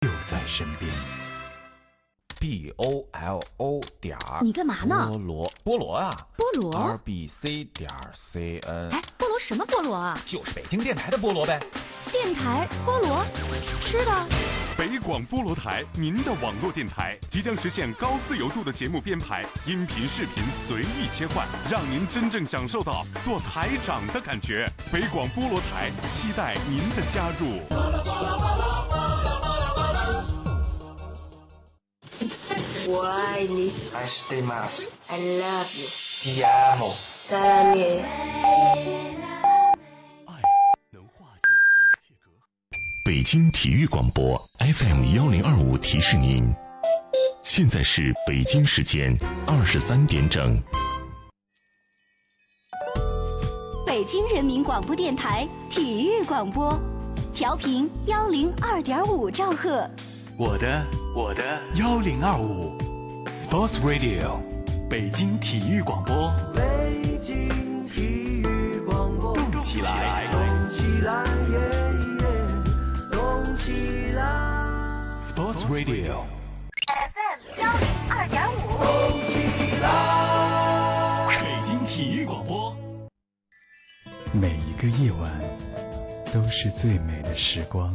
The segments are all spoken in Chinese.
就在身边。b o l o 点儿，你干嘛呢菠萝，菠萝啊，菠萝 r b c 点儿 c n，哎，菠萝什么菠萝啊？就是北京电台的菠萝呗。电台菠萝，吃的。北广菠萝台，您的网络电台即将实现高自由度的节目编排，音频、视频随意切换，让您真正享受到做台长的感觉。北广菠萝台，期待您的加入。我爱你 I stay mas.，I love you，Te amo. 想你。爱能化解一切隔阂。北京体育广播 FM 幺零二五提示您，现在是北京时间二十三点整。北京人民广播电台体育广播，调频幺零二点五兆赫。我的我的幺零二五，Sports Radio，北京体育广播，北京体育广播，动起来动起来，耶耶，动起来，，Sports Radio，FM 幺零二点五。动起来。北京体育广播。每一个夜晚都是最美的时光。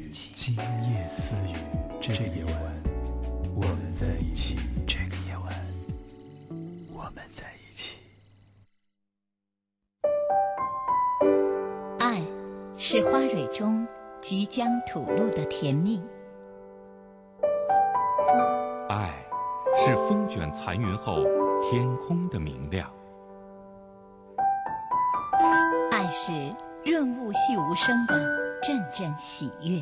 雨，今夜思雨，这个夜晚，我们在一起。这个夜晚，我们在一起。爱，是花蕊中即将吐露的甜蜜。爱，是风卷残云后天空的明亮。爱是润物细无声的阵阵喜悦。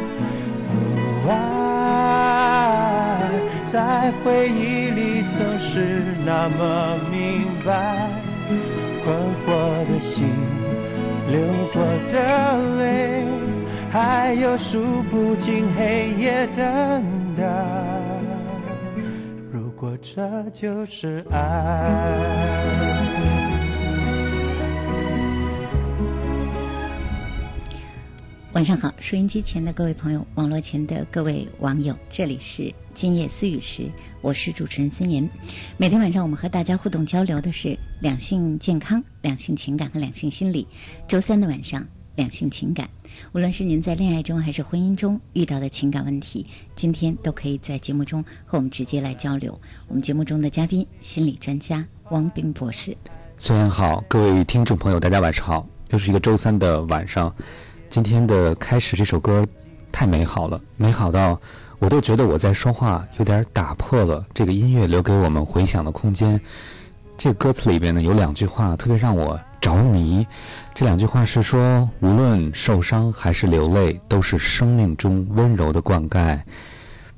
在回忆里总是那么明白困惑的心流过的泪还有数不尽黑夜等待。如果这就是爱。晚上好收音机前的各位朋友网络前的各位网友这里是今夜思语时，我是主持人孙岩。每天晚上我们和大家互动交流的是两性健康、两性情感和两性心理。周三的晚上，两性情感，无论是您在恋爱中还是婚姻中遇到的情感问题，今天都可以在节目中和我们直接来交流。我们节目中的嘉宾，心理专家汪斌博士。孙岩好，各位听众朋友，大家晚上好，又是一个周三的晚上。今天的开始这首歌太美好了，美好到我都觉得我在说话有点打破了这个音乐留给我们回响的空间。这个歌词里边呢有两句话特别让我着迷，这两句话是说，无论受伤还是流泪，都是生命中温柔的灌溉。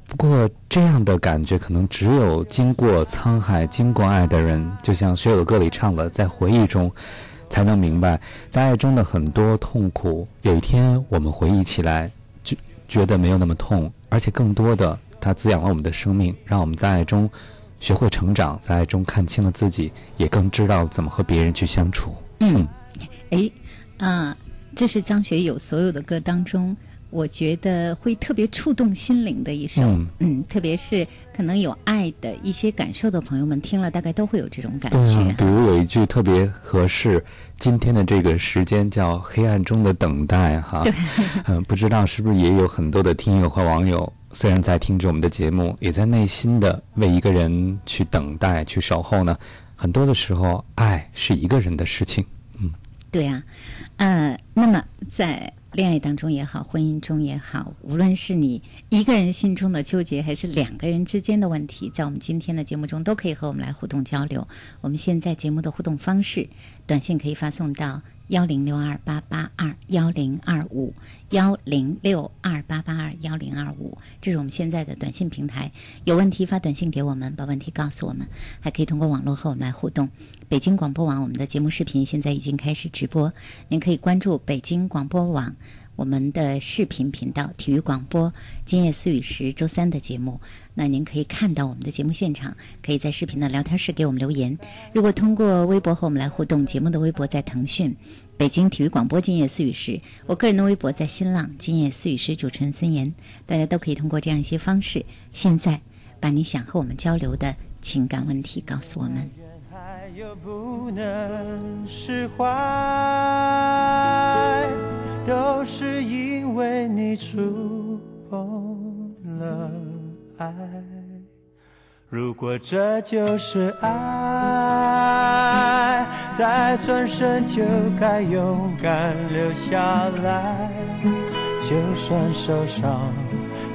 不过这样的感觉可能只有经过沧海、经过爱的人，就像学友歌里唱的，在回忆中。才能明白，在爱中的很多痛苦，有一天我们回忆起来，觉得没有那么痛，而且更多的，它滋养了我们的生命，让我们在爱中学会成长，在爱中看清了自己，也更知道怎么和别人去相处。嗯，哎，啊，这是张学友所有的歌当中。我觉得会特别触动心灵的一首，嗯，特别是可能有爱的一些感受的朋友们听了，大概都会有这种感觉。比如有一句特别合适今天的这个时间，叫“黑暗中的等待”哈。嗯，不知道是不是也有很多的听友和网友，虽然在听着我们的节目，也在内心的为一个人去等待、去守候呢？很多的时候，爱是一个人的事情。嗯，对呀，呃，那么在。恋爱当中也好，婚姻中也好，无论是你一个人心中的纠结，还是两个人之间的问题，在我们今天的节目中都可以和我们来互动交流。我们现在节目的互动方式，短信可以发送到。幺零六二八八二幺零二五幺零六二八八二幺零二五，这是我们现在的短信平台。有问题发短信给我们，把问题告诉我们，还可以通过网络和我们来互动。北京广播网我们的节目视频现在已经开始直播，您可以关注北京广播网。我们的视频频道体育广播今夜思雨时周三的节目，那您可以看到我们的节目现场，可以在视频的聊天室给我们留言。如果通过微博和我们来互动，节目的微博在腾讯北京体育广播今夜思雨时，我个人的微博在新浪今夜思雨时主持人孙岩，大家都可以通过这样一些方式，现在把你想和我们交流的情感问题告诉我们。还有不能释怀都是因为你触碰了爱。如果这就是爱，再转身就该勇敢留下来。就算受伤，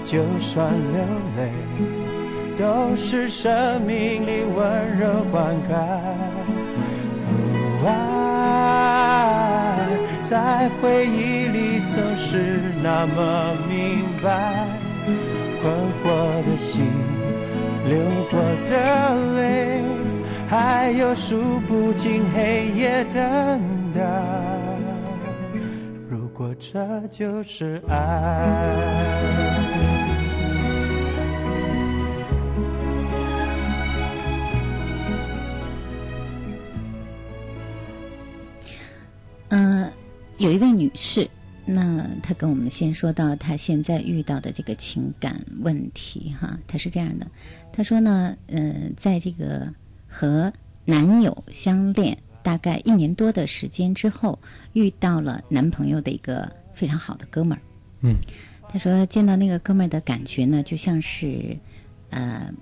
就算流泪，都是生命里温柔灌溉。爱。在回忆里总是那么明白，困惑的心，流过的泪，还有数不尽黑夜等待。如果这就是爱。有一位女士，那她跟我们先说到她现在遇到的这个情感问题哈，她是这样的，她说呢，呃，在这个和男友相恋大概一年多的时间之后，遇到了男朋友的一个非常好的哥们儿，嗯，她说见到那个哥们儿的感觉呢，就像是，呃。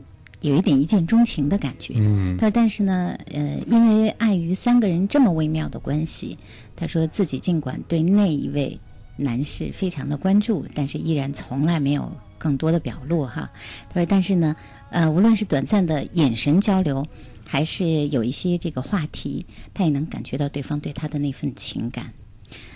有一点一见钟情的感觉，嗯，他说：“但是呢，呃，因为碍于三个人这么微妙的关系，他说自己尽管对那一位男士非常的关注，但是依然从来没有更多的表露哈。他说，但是呢，呃，无论是短暂的眼神交流，还是有一些这个话题，他也能感觉到对方对他的那份情感。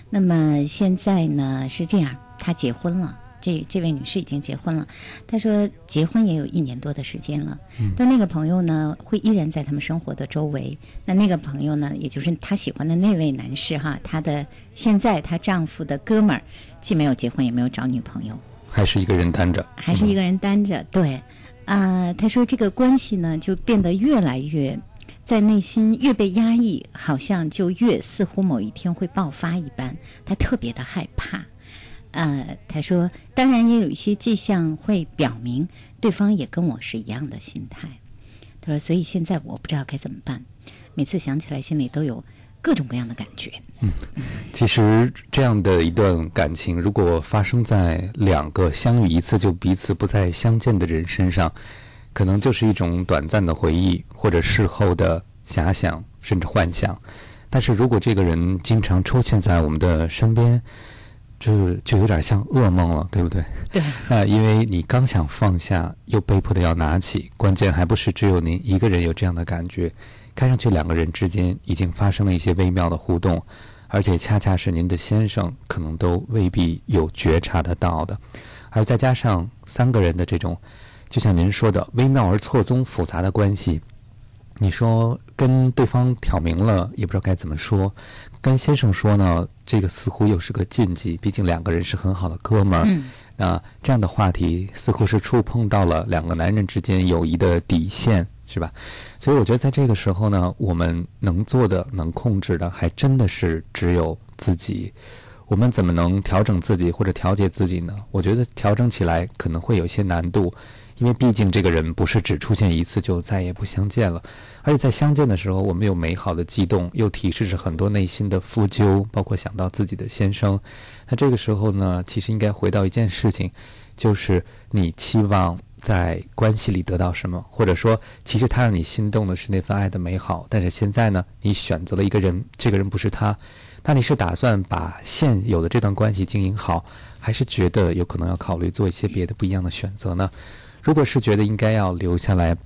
那么现在呢是这样，他结婚了。”这这位女士已经结婚了，她说结婚也有一年多的时间了，但那个朋友呢会依然在他们生活的周围。那那个朋友呢，也就是她喜欢的那位男士哈，她的现在她丈夫的哥们儿，既没有结婚也没有找女朋友，还是一个人单着，还是一个人单着。对，啊，她说这个关系呢就变得越来越，在内心越被压抑，好像就越似乎某一天会爆发一般，她特别的害怕。呃，他说，当然也有一些迹象会表明对方也跟我是一样的心态。他说，所以现在我不知道该怎么办，每次想起来心里都有各种各样的感觉。嗯，其实这样的一段感情，如果发生在两个相遇一次就彼此不再相见的人身上，可能就是一种短暂的回忆或者事后的遐想甚至幻想。但是如果这个人经常出现在我们的身边，就就有点像噩梦了，对不对？对。啊，因为你刚想放下，又被迫的要拿起，关键还不是只有您一个人有这样的感觉，看上去两个人之间已经发生了一些微妙的互动，而且恰恰是您的先生可能都未必有觉察得到的，而再加上三个人的这种，就像您说的微妙而错综复杂的关系，你说跟对方挑明了也不知道该怎么说。跟先生说呢，这个似乎又是个禁忌，毕竟两个人是很好的哥们儿。嗯，那这样的话题似乎是触碰到了两个男人之间友谊的底线，是吧？所以我觉得在这个时候呢，我们能做的、能控制的，还真的是只有自己。我们怎么能调整自己或者调节自己呢？我觉得调整起来可能会有一些难度。因为毕竟这个人不是只出现一次就再也不相见了，而且在相见的时候，我们有美好的悸动，又提示着很多内心的负疚，包括想到自己的先生。那这个时候呢，其实应该回到一件事情，就是你期望在关系里得到什么，或者说，其实他让你心动的是那份爱的美好，但是现在呢，你选择了一个人，这个人不是他，那你是打算把现有的这段关系经营好，还是觉得有可能要考虑做一些别的不一样的选择呢？如果是觉得应该要留下来，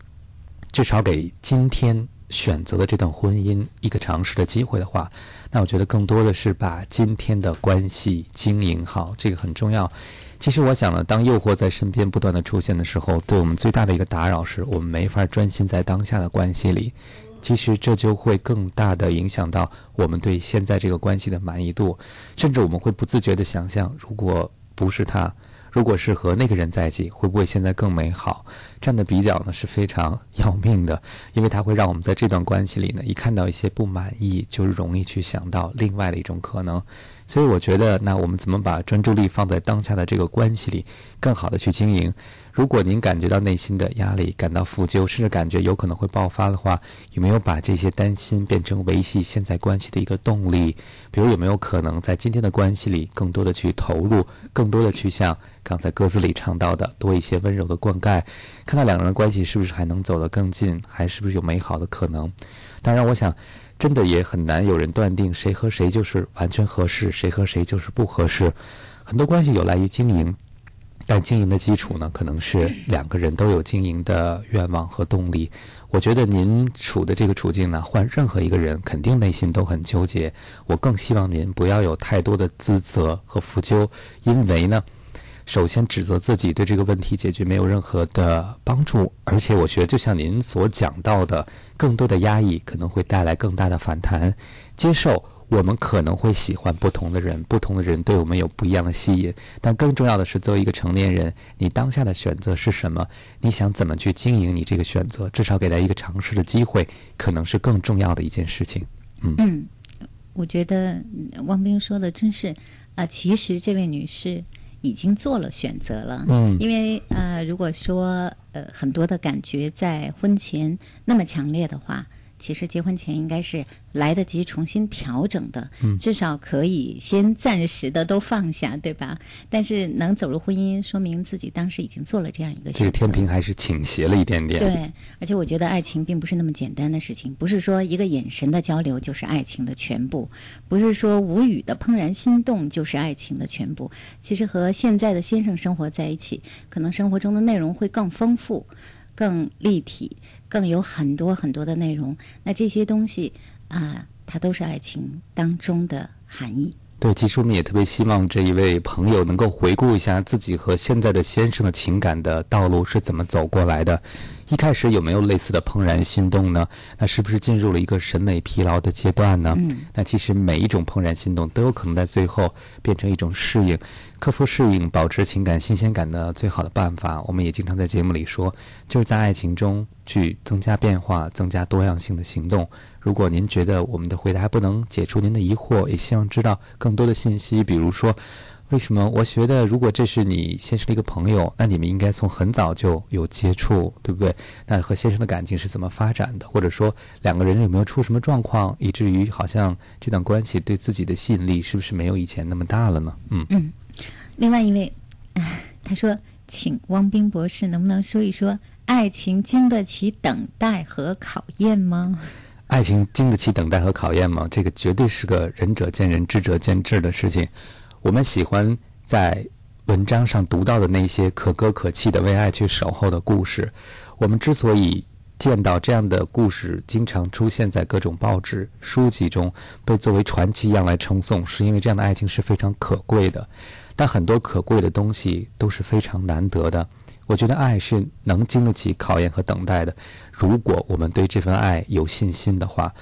至少给今天选择的这段婚姻一个尝试的机会的话，那我觉得更多的是把今天的关系经营好，这个很重要。其实我想呢，当诱惑在身边不断的出现的时候，对我们最大的一个打扰是我们没法专心在当下的关系里。其实这就会更大的影响到我们对现在这个关系的满意度，甚至我们会不自觉的想象，如果不是他。如果是和那个人在一起，会不会现在更美好？这样的比较呢是非常要命的，因为它会让我们在这段关系里呢，一看到一些不满意，就容易去想到另外的一种可能。所以我觉得，那我们怎么把专注力放在当下的这个关系里，更好的去经营？如果您感觉到内心的压力，感到负疚，甚至感觉有可能会爆发的话，有没有把这些担心变成维系现在关系的一个动力？比如有没有可能在今天的关系里，更多的去投入，更多的去像刚才歌词里唱到的，多一些温柔的灌溉，看看两个人关系是不是还能走得更近，还是不是有美好的可能？当然，我想。真的也很难有人断定谁和谁就是完全合适，谁和谁就是不合适。很多关系有赖于经营，但经营的基础呢，可能是两个人都有经营的愿望和动力。我觉得您处的这个处境呢，换任何一个人，肯定内心都很纠结。我更希望您不要有太多的自责和负疚，因为呢。首先，指责自己对这个问题解决没有任何的帮助，而且我觉得，就像您所讲到的，更多的压抑可能会带来更大的反弹。接受我们可能会喜欢不同的人，不同的人对我们有不一样的吸引，但更重要的是，作为一个成年人，你当下的选择是什么？你想怎么去经营你这个选择？至少给他一个尝试的机会，可能是更重要的一件事情。嗯嗯，我觉得汪冰说的真是啊，其实这位女士。已经做了选择了，嗯，因为呃，如果说呃很多的感觉在婚前那么强烈的话。其实结婚前应该是来得及重新调整的，至少可以先暂时的都放下，对吧？但是能走入婚姻，说明自己当时已经做了这样一个选择。这个天平还是倾斜了一点点。对，而且我觉得爱情并不是那么简单的事情，不是说一个眼神的交流就是爱情的全部，不是说无语的怦然心动就是爱情的全部。其实和现在的先生生活在一起，可能生活中的内容会更丰富、更立体。更有很多很多的内容，那这些东西啊，它都是爱情当中的含义。对，其实我们也特别希望这一位朋友能够回顾一下自己和现在的先生的情感的道路是怎么走过来的。一开始有没有类似的怦然心动呢？那是不是进入了一个审美疲劳的阶段呢？嗯，那其实每一种怦然心动都有可能在最后变成一种适应。克服适应，保持情感新鲜感的最好的办法，我们也经常在节目里说，就是在爱情中去增加变化、增加多样性的行动。如果您觉得我们的回答还不能解除您的疑惑，也希望知道更多的信息，比如说，为什么？我觉得如果这是你先生的一个朋友，那你们应该从很早就有接触，对不对？那和先生的感情是怎么发展的？或者说两个人有没有出什么状况，以至于好像这段关系对自己的吸引力是不是没有以前那么大了呢？嗯嗯。另外一位，他说：“请汪冰博士能不能说一说，爱情经得起等待和考验吗？”爱情经得起等待和考验吗？这个绝对是个仁者见仁，智者见智的事情。我们喜欢在文章上读到的那些可歌可泣的为爱去守候的故事。我们之所以见到这样的故事经常出现在各种报纸、书籍中，被作为传奇一样来称颂，是因为这样的爱情是非常可贵的。但很多可贵的东西都是非常难得的。我觉得爱是能经得起考验和等待的。如果我们对这份爱有信心的话，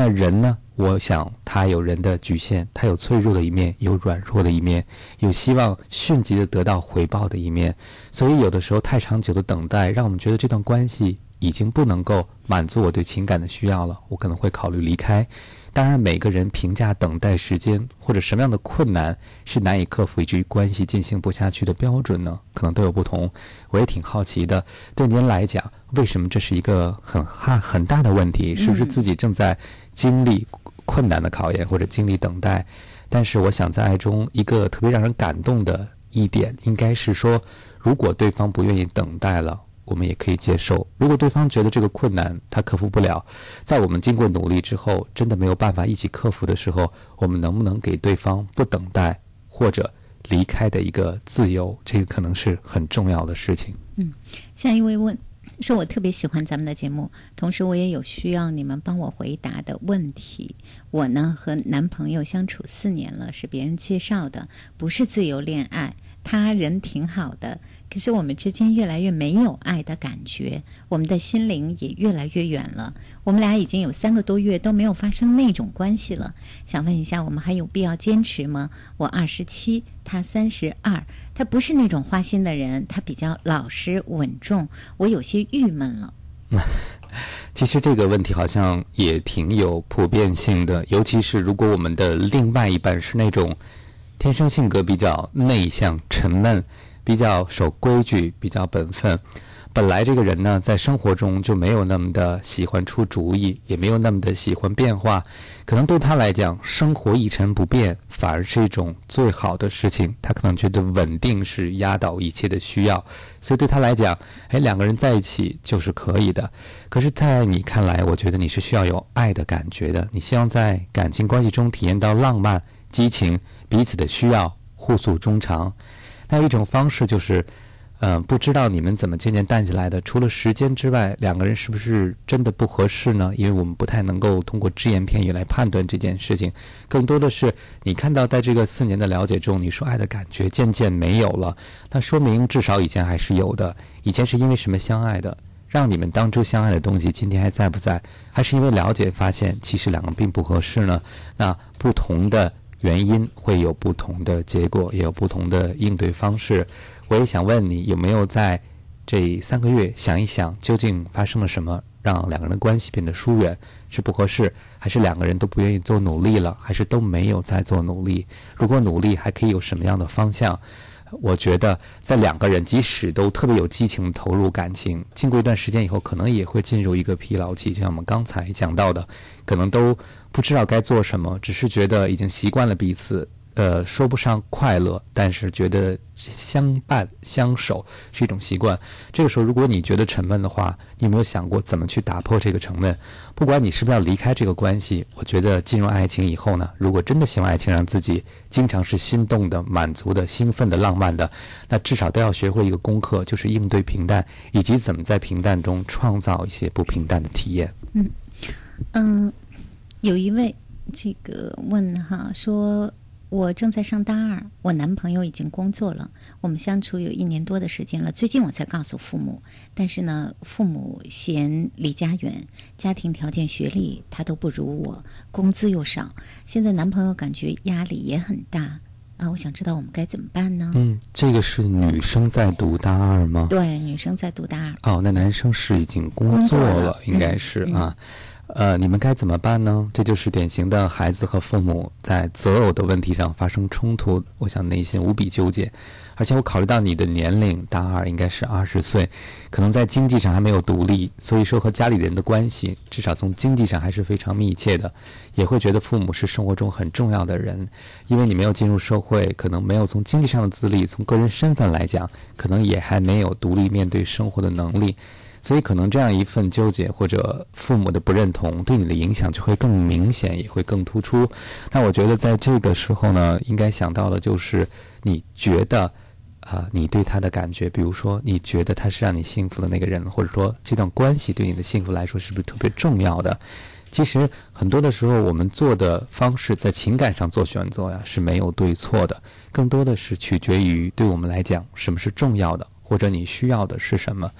那人呢？我想他有人的局限，他有脆弱的一面，有软弱的一面，有希望迅疾的得到回报的一面。所以有的时候太长久的等待，让我们觉得这段关系已经不能够满足我对情感的需要了，我可能会考虑离开。当然，每个人评价等待时间或者什么样的困难是难以克服以至于关系进行不下去的标准呢？可能都有不同。我也挺好奇的，对您来讲，为什么这是一个很哈很大的问题？是不是自己正在经历困难的考验或者经历等待？但是，我想在爱中一个特别让人感动的一点，应该是说，如果对方不愿意等待了。我们也可以接受。如果对方觉得这个困难他克服不了，在我们经过努力之后，真的没有办法一起克服的时候，我们能不能给对方不等待或者离开的一个自由？这个可能是很重要的事情。嗯，下一位问说：“我特别喜欢咱们的节目，同时我也有需要你们帮我回答的问题。我呢和男朋友相处四年了，是别人介绍的，不是自由恋爱。他人挺好的。”可是我们之间越来越没有爱的感觉，我们的心灵也越来越远了。我们俩已经有三个多月都没有发生那种关系了。想问一下，我们还有必要坚持吗？我二十七，他三十二，他不是那种花心的人，他比较老实稳重。我有些郁闷了。其实这个问题好像也挺有普遍性的，尤其是如果我们的另外一半是那种天生性格比较内向、沉闷。比较守规矩，比较本分。本来这个人呢，在生活中就没有那么的喜欢出主意，也没有那么的喜欢变化。可能对他来讲，生活一成不变反而是一种最好的事情。他可能觉得稳定是压倒一切的需要，所以对他来讲，哎，两个人在一起就是可以的。可是，在你看来，我觉得你是需要有爱的感觉的。你希望在感情关系中体验到浪漫、激情，彼此的需要，互诉衷肠。还有一种方式就是，嗯，不知道你们怎么渐渐淡下来的。除了时间之外，两个人是不是真的不合适呢？因为我们不太能够通过只言片语来判断这件事情。更多的是，你看到在这个四年的了解中，你说爱的感觉渐渐没有了，那说明至少以前还是有的。以前是因为什么相爱的？让你们当初相爱的东西今天还在不在？还是因为了解发现其实两个并不合适呢？那不同的。原因会有不同的结果，也有不同的应对方式。我也想问你，有没有在这三个月想一想，究竟发生了什么，让两个人的关系变得疏远？是不合适，还是两个人都不愿意做努力了，还是都没有在做努力？如果努力，还可以有什么样的方向？我觉得，在两个人即使都特别有激情投入感情，经过一段时间以后，可能也会进入一个疲劳期，就像我们刚才讲到的，可能都不知道该做什么，只是觉得已经习惯了彼此。呃，说不上快乐，但是觉得相伴相守是一种习惯。这个时候，如果你觉得沉闷的话，你有没有想过怎么去打破这个沉闷？不管你是不是要离开这个关系，我觉得进入爱情以后呢，如果真的希望爱情让自己经常是心动的、满足的、兴奋的、浪漫的，那至少都要学会一个功课，就是应对平淡，以及怎么在平淡中创造一些不平淡的体验。嗯嗯，有一位这个问哈说。我正在上大二，我男朋友已经工作了，我们相处有一年多的时间了。最近我才告诉父母，但是呢，父母嫌离家远，家庭条件、学历他都不如我，工资又少，现在男朋友感觉压力也很大啊！我想知道我们该怎么办呢？嗯，这个是女生在读大二吗？对，女生在读大二。哦，那男生是已经工作了，应该是啊。呃，你们该怎么办呢？这就是典型的孩子和父母在择偶的问题上发生冲突，我想内心无比纠结。而且我考虑到你的年龄，大二应该是二十岁，可能在经济上还没有独立，所以说和家里人的关系，至少从经济上还是非常密切的，也会觉得父母是生活中很重要的人。因为你没有进入社会，可能没有从经济上的自立，从个人身份来讲，可能也还没有独立面对生活的能力。所以，可能这样一份纠结或者父母的不认同，对你的影响就会更明显，也会更突出。那我觉得，在这个时候呢，应该想到的就是你觉得，啊，你对他的感觉，比如说，你觉得他是让你幸福的那个人，或者说这段关系对你的幸福来说是不是特别重要的？其实很多的时候，我们做的方式在情感上做选择呀是没有对错的，更多的是取决于对我们来讲什么是重要的，或者你需要的是什么。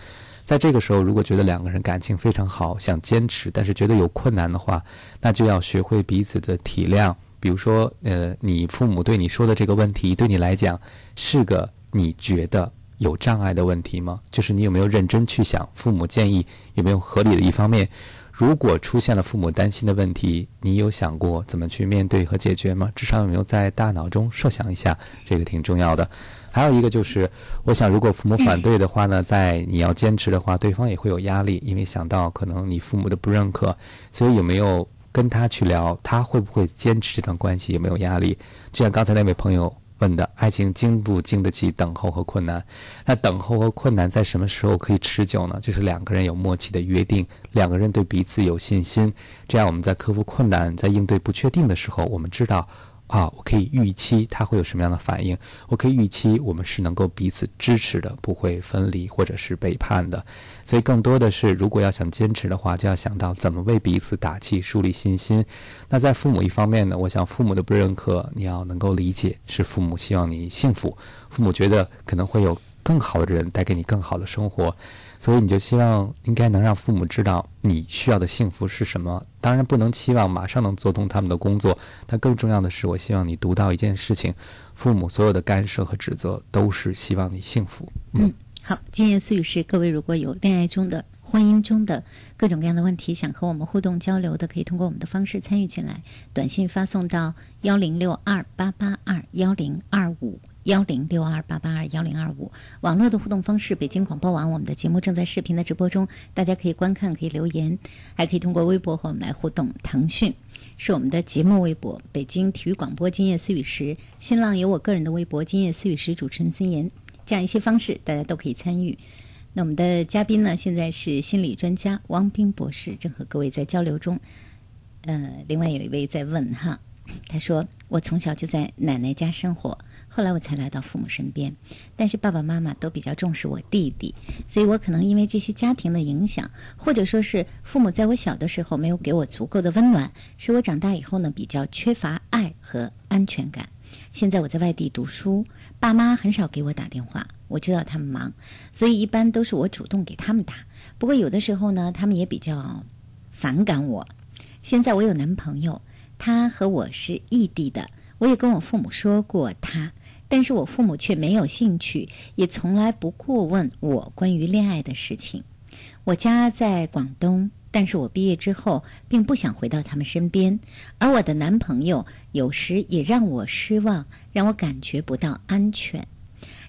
在这个时候，如果觉得两个人感情非常好，想坚持，但是觉得有困难的话，那就要学会彼此的体谅。比如说，呃，你父母对你说的这个问题，对你来讲是个你觉得有障碍的问题吗？就是你有没有认真去想，父母建议有没有合理的一方面？如果出现了父母担心的问题，你有想过怎么去面对和解决吗？至少有没有在大脑中设想一下？这个挺重要的。还有一个就是，我想，如果父母反对的话呢，在你要坚持的话，对方也会有压力，因为想到可能你父母的不认可，所以有没有跟他去聊，他会不会坚持这段关系，有没有压力？就像刚才那位朋友问的，爱情经不经得起等候和困难？那等候和困难在什么时候可以持久呢？就是两个人有默契的约定，两个人对彼此有信心，这样我们在克服困难，在应对不确定的时候，我们知道。啊，我可以预期他会有什么样的反应，我可以预期我们是能够彼此支持的，不会分离或者是背叛的。所以更多的是，如果要想坚持的话，就要想到怎么为彼此打气、树立信心。那在父母一方面呢，我想父母的不认可，你要能够理解，是父母希望你幸福，父母觉得可能会有更好的人带给你更好的生活。所以你就希望应该能让父母知道你需要的幸福是什么。当然不能期望马上能做通他们的工作，但更重要的是，我希望你读到一件事情：父母所有的干涉和指责都是希望你幸福。嗯，好，今夜思雨是各位如果有恋爱中的、婚姻中的各种各样的问题，想和我们互动交流的，可以通过我们的方式参与进来，短信发送到幺零六二八八二幺零二五。幺零六二八八二幺零二五，网络的互动方式，北京广播网，我们的节目正在视频的直播中，大家可以观看，可以留言，还可以通过微博和我们来互动。腾讯是我们的节目微博，北京体育广播今夜思雨时，新浪有我个人的微博今夜思雨时，主持人孙岩，这样一些方式大家都可以参与。那我们的嘉宾呢，现在是心理专家汪斌博士，正和各位在交流中。呃，另外有一位在问哈，他说我从小就在奶奶家生活。后来我才来到父母身边，但是爸爸妈妈都比较重视我弟弟，所以我可能因为这些家庭的影响，或者说是父母在我小的时候没有给我足够的温暖，使我长大以后呢比较缺乏爱和安全感。现在我在外地读书，爸妈很少给我打电话，我知道他们忙，所以一般都是我主动给他们打。不过有的时候呢，他们也比较反感我。现在我有男朋友，他和我是异地的，我也跟我父母说过他。但是我父母却没有兴趣，也从来不过问我关于恋爱的事情。我家在广东，但是我毕业之后并不想回到他们身边，而我的男朋友有时也让我失望，让我感觉不到安全。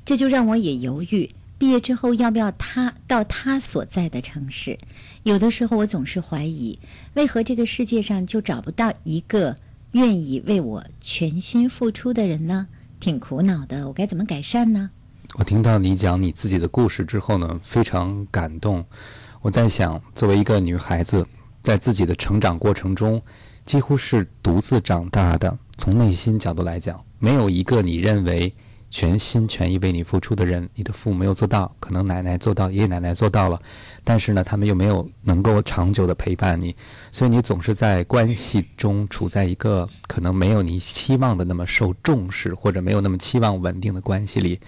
这就让我也犹豫，毕业之后要不要他到他所在的城市。有的时候我总是怀疑，为何这个世界上就找不到一个愿意为我全心付出的人呢？挺苦恼的，我该怎么改善呢？我听到你讲你自己的故事之后呢，非常感动。我在想，作为一个女孩子，在自己的成长过程中，几乎是独自长大的。从内心角度来讲，没有一个你认为。全心全意为你付出的人，你的父母没有做到，可能奶奶做到，爷爷奶奶做到了，但是呢，他们又没有能够长久的陪伴你，所以你总是在关系中处在一个可能没有你期望的那么受重视，或者没有那么期望稳定的关系里，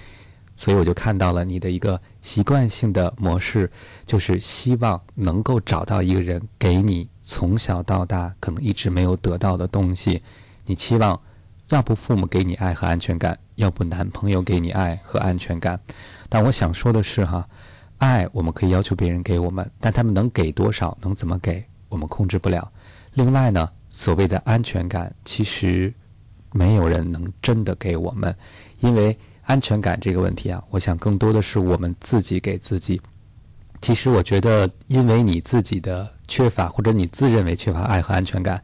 所以我就看到了你的一个习惯性的模式，就是希望能够找到一个人给你从小到大可能一直没有得到的东西，你期望。要不父母给你爱和安全感，要不男朋友给你爱和安全感。但我想说的是，哈，爱我们可以要求别人给我们，但他们能给多少，能怎么给，我们控制不了。另外呢，所谓的安全感，其实没有人能真的给我们，因为安全感这个问题啊，我想更多的是我们自己给自己。其实我觉得，因为你自己的缺乏，或者你自认为缺乏爱和安全感，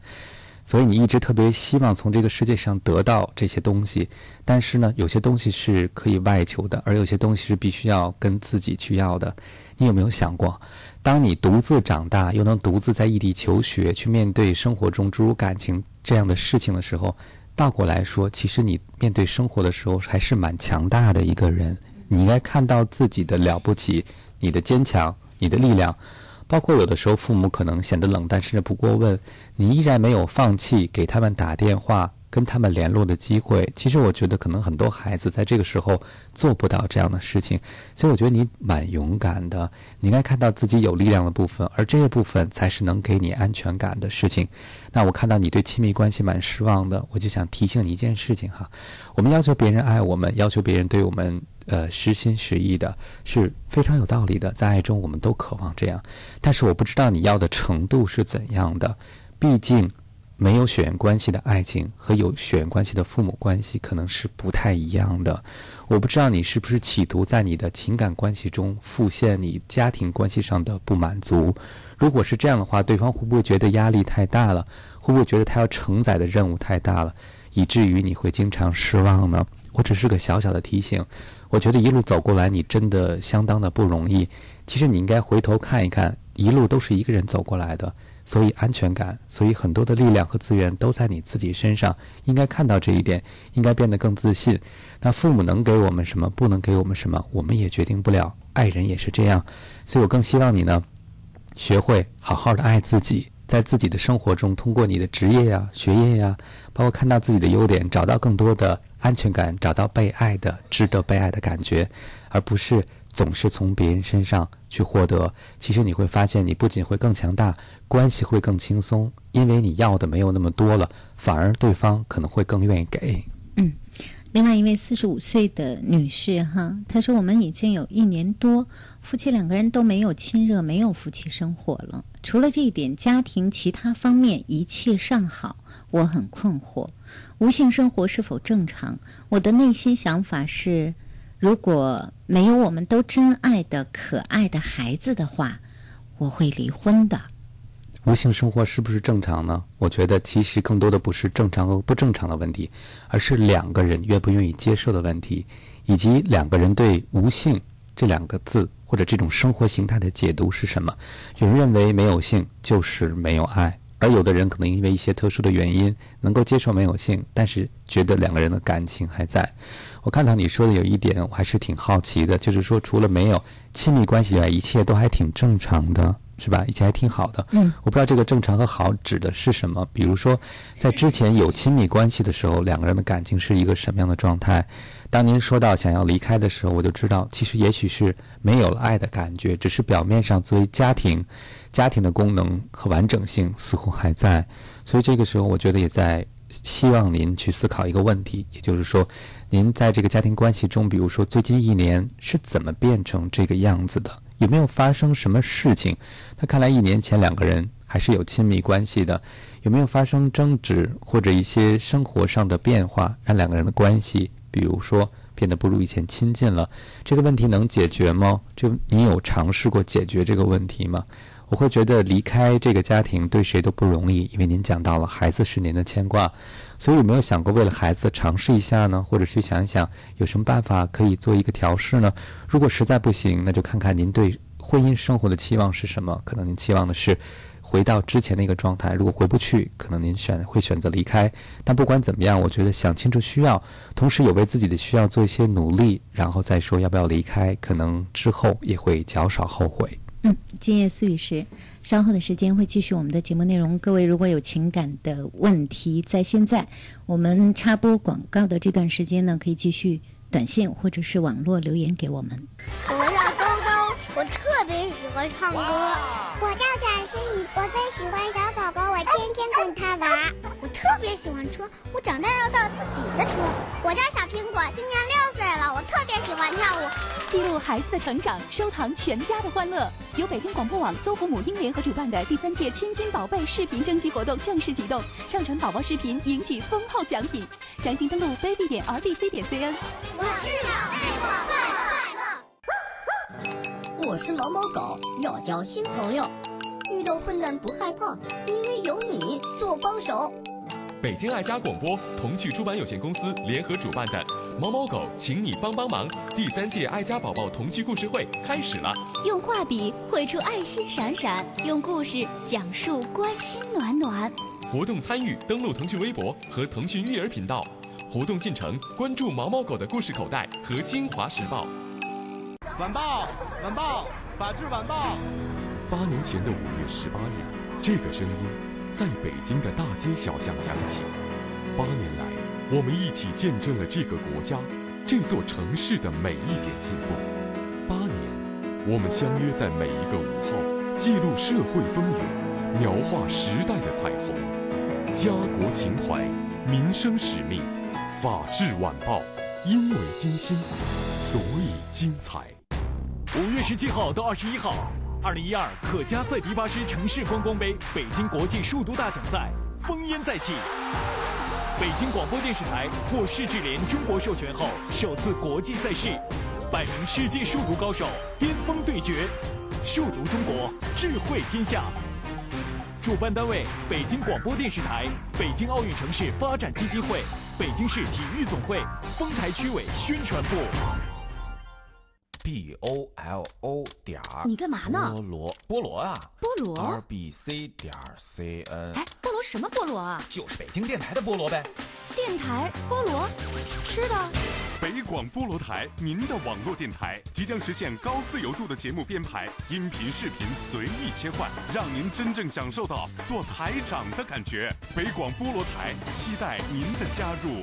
所以你一直特别希望从这个世界上得到这些东西。但是呢，有些东西是可以外求的，而有些东西是必须要跟自己去要的。你有没有想过，当你独自长大，又能独自在异地求学，去面对生活中诸如感情这样的事情的时候，倒过来说，其实你面对生活的时候还是蛮强大的一个人。你应该看到自己的了不起。你的坚强，你的力量，包括有的时候父母可能显得冷淡，甚至不过问，你依然没有放弃给他们打电话、跟他们联络的机会。其实我觉得，可能很多孩子在这个时候做不到这样的事情，所以我觉得你蛮勇敢的。你应该看到自己有力量的部分，而这些部分才是能给你安全感的事情。那我看到你对亲密关系蛮失望的，我就想提醒你一件事情哈：我们要求别人爱我们，要求别人对我们。呃，实心实意的是非常有道理的，在爱中我们都渴望这样，但是我不知道你要的程度是怎样的。毕竟，没有血缘关系的爱情和有血缘关系的父母关系可能是不太一样的。我不知道你是不是企图在你的情感关系中复现你家庭关系上的不满足。如果是这样的话，对方会不会觉得压力太大了？会不会觉得他要承载的任务太大了，以至于你会经常失望呢？我只是个小小的提醒。我觉得一路走过来，你真的相当的不容易。其实你应该回头看一看，一路都是一个人走过来的，所以安全感，所以很多的力量和资源都在你自己身上。应该看到这一点，应该变得更自信。那父母能给我们什么，不能给我们什么，我们也决定不了。爱人也是这样，所以我更希望你呢，学会好好的爱自己，在自己的生活中，通过你的职业呀、学业呀，包括看到自己的优点，找到更多的。安全感，找到被爱的、值得被爱的感觉，而不是总是从别人身上去获得。其实你会发现，你不仅会更强大，关系会更轻松，因为你要的没有那么多了，反而对方可能会更愿意给。嗯，另外一位四十五岁的女士哈，她说：“我们已经有一年多，夫妻两个人都没有亲热，没有夫妻生活了。除了这一点，家庭其他方面一切尚好，我很困惑。”无性生活是否正常？我的内心想法是，如果没有我们都真爱的可爱的孩子的话，我会离婚的。无性生活是不是正常呢？我觉得其实更多的不是正常和不正常的问题，而是两个人愿不愿意接受的问题，以及两个人对无性这两个字或者这种生活形态的解读是什么。有人认为没有性就是没有爱。而有的人可能因为一些特殊的原因能够接受没有性，但是觉得两个人的感情还在。我看到你说的有一点，我还是挺好奇的，就是说除了没有亲密关系以外，一切都还挺正常的，是吧？一切还挺好的。嗯，我不知道这个正常和好指的是什么。比如说，在之前有亲密关系的时候，两个人的感情是一个什么样的状态？当您说到想要离开的时候，我就知道，其实也许是没有了爱的感觉，只是表面上作为家庭。家庭的功能和完整性似乎还在，所以这个时候，我觉得也在希望您去思考一个问题，也就是说，您在这个家庭关系中，比如说最近一年是怎么变成这个样子的？有没有发生什么事情？那看来一年前两个人还是有亲密关系的，有没有发生争执或者一些生活上的变化，让两个人的关系，比如说变得不如以前亲近了？这个问题能解决吗？就你有尝试过解决这个问题吗？我会觉得离开这个家庭对谁都不容易，因为您讲到了孩子是您的牵挂，所以有没有想过为了孩子尝试一下呢？或者去想一想有什么办法可以做一个调试呢？如果实在不行，那就看看您对婚姻生活的期望是什么。可能您期望的是回到之前那个状态，如果回不去，可能您选会选择离开。但不管怎么样，我觉得想清楚需要，同时有为自己的需要做一些努力，然后再说要不要离开，可能之后也会较少后悔。嗯，今夜思语时，稍后的时间会继续我们的节目内容。各位如果有情感的问题，在现在我们插播广告的这段时间呢，可以继续短信或者是网络留言给我们。我叫东东，我特别喜欢唱歌。我叫贾欣怡，我最喜欢小狗狗，我天天跟它玩。我特别喜欢车，我长大要到自己的车。我叫小苹果，今年六了，我特别喜欢跳舞。记录孩子的成长，收藏全家的欢乐。由北京广播网、搜狐母婴联合主办的第三届亲亲宝贝视频征集活动正式启动，上传宝宝视频赢取丰厚奖品。详情登录 baby 点 rbc 点 cn。我是宝贝，我快乐快乐。我是毛毛狗，要交新朋友，遇到困难不害怕，因为有你做帮手。北京爱家广播童趣出版有限公司联合主办的“毛毛狗，请你帮帮忙”第三届爱家宝宝童趣故事会开始了。用画笔绘出爱心闪闪，用故事讲述关心暖暖。活动参与登录腾讯微博和腾讯育儿频道。活动进程关注毛毛狗的故事口袋和京华时报。晚报，晚报，法制晚报。八年前的五月十八日，这个声音。在北京的大街小巷响起。八年来，我们一起见证了这个国家、这座城市的每一点进步。八年，我们相约在每一个午后，记录社会风雨，描画时代的彩虹。家国情怀，民生使命，法制晚报，因为精心，所以精彩。五月十七号到二十一号。二零一二可加赛迪巴斯城市观光杯北京国际数独大奖赛烽烟再起。北京广播电视台获世智联中国授权后，首次国际赛事，百名世界数独高手巅峰对决，数独中国，智慧天下。主办单位：北京广播电视台、北京奥运城市发展基金会、北京市体育总会、丰台区委宣传部。B o l o 点儿，你干嘛呢？菠萝，菠萝啊，菠萝。r b c 点 c n，哎，菠萝什么菠萝啊？就是北京电台的菠萝呗。电台菠萝，吃的。北广菠萝台，您的网络电台即将实现高自由度的节目编排，音频、视频随意切换，让您真正享受到做台长的感觉。北广菠萝台，期待您的加入。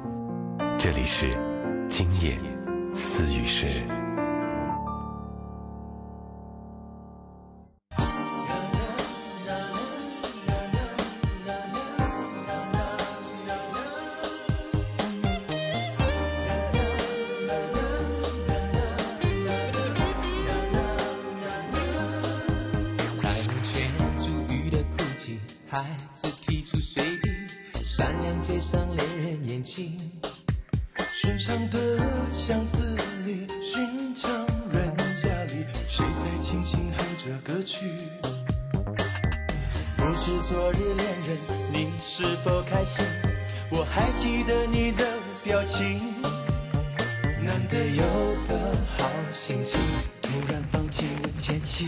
这里是今夜思雨时。彩虹圈珠玉的哭泣，孩子提出水滴，闪亮街上恋人眼睛。身上的箱子里，寻常人家里，谁在轻轻哼着歌曲？不知昨日恋人，你是否开心？我还记得你的表情。难得有的好心情，突然放弃了前妻。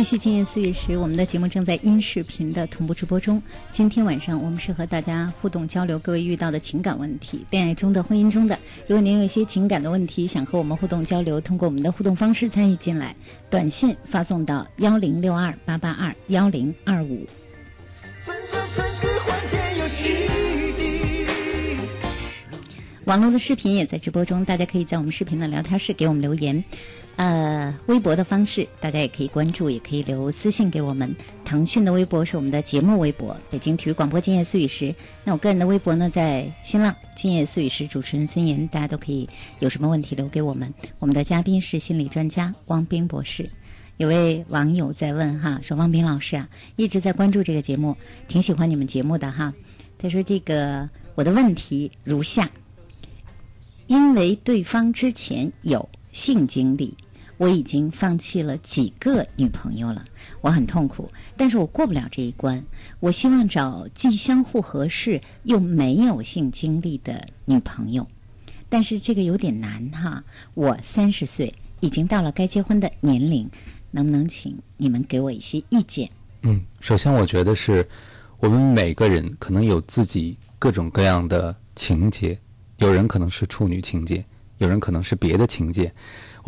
继续今夜四月时，我们的节目正在音视频的同步直播中。今天晚上我们是和大家互动交流各位遇到的情感问题，恋爱中的、婚姻中的。如果您有一些情感的问题想和我们互动交流，通过我们的互动方式参与进来，短信发送到幺零六二八八二幺零二五。网络的视频也在直播中，大家可以在我们视频的聊天室给我们留言。呃，微博的方式大家也可以关注，也可以留私信给我们。腾讯的微博是我们的节目微博，北京体育广播今夜思雨时。那我个人的微博呢，在新浪今夜思雨时，主持人孙岩，大家都可以有什么问题留给我们。我们的嘉宾是心理专家汪冰博士。有位网友在问哈，说汪斌老师啊，一直在关注这个节目，挺喜欢你们节目的哈。他说这个我的问题如下：因为对方之前有性经历，我已经放弃了几个女朋友了，我很痛苦，但是我过不了这一关。我希望找既相互合适又没有性经历的女朋友，但是这个有点难哈。我三十岁，已经到了该结婚的年龄，能不能请你们给我一些意见？嗯，首先我觉得是我们每个人可能有自己各种各样的情节，有人可能是处女情节，有人可能是别的情节。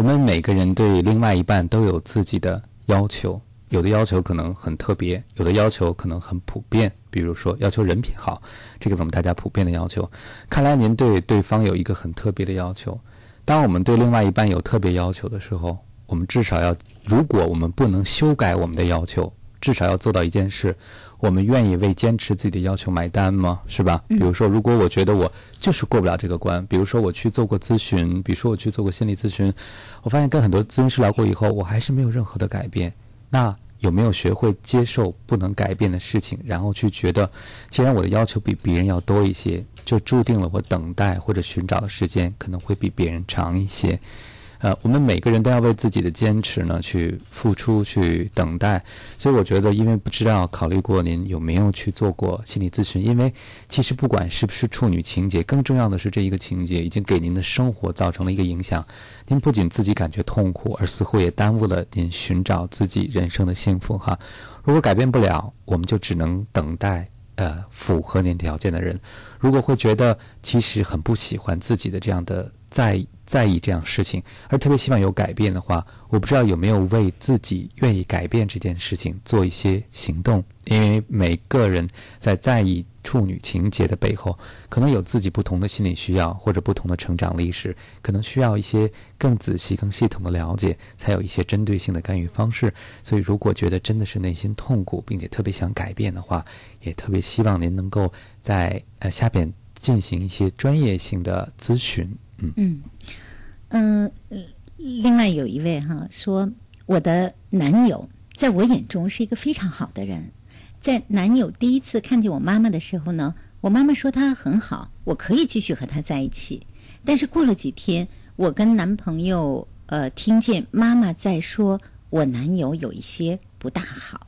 我们每个人对另外一半都有自己的要求，有的要求可能很特别，有的要求可能很普遍。比如说要求人品好，这个我们大家普遍的要求。看来您对对方有一个很特别的要求。当我们对另外一半有特别要求的时候，我们至少要，如果我们不能修改我们的要求，至少要做到一件事：我们愿意为坚持自己的要求买单吗？是吧？比如说，如果我觉得我就是过不了这个关，比如说我去做过咨询，比如说我去做过心理咨询，我发现跟很多咨询师聊过以后，我还是没有任何的改变。那有没有学会接受不能改变的事情，然后去觉得，既然我的要求比别人要多一些，就注定了我等待或者寻找的时间可能会比别人长一些。呃，我们每个人都要为自己的坚持呢去付出、去等待。所以我觉得，因为不知道考虑过您有没有去做过心理咨询，因为其实不管是不是处女情节，更重要的是这一个情节已经给您的生活造成了一个影响。您不仅自己感觉痛苦，而似乎也耽误了您寻找自己人生的幸福哈。如果改变不了，我们就只能等待呃符合您条件的人。如果会觉得其实很不喜欢自己的这样的在在意这样事情，而特别希望有改变的话，我不知道有没有为自己愿意改变这件事情做一些行动。因为每个人在在意处女情节的背后，可能有自己不同的心理需要或者不同的成长历史，可能需要一些更仔细、更系统的了解，才有一些针对性的干预方式。所以，如果觉得真的是内心痛苦，并且特别想改变的话，也特别希望您能够在呃下边进行一些专业性的咨询。嗯嗯嗯，另外有一位哈说，我的男友在我眼中是一个非常好的人。在男友第一次看见我妈妈的时候呢，我妈妈说他很好，我可以继续和他在一起。但是过了几天，我跟男朋友呃听见妈妈在说我男友有一些不大好。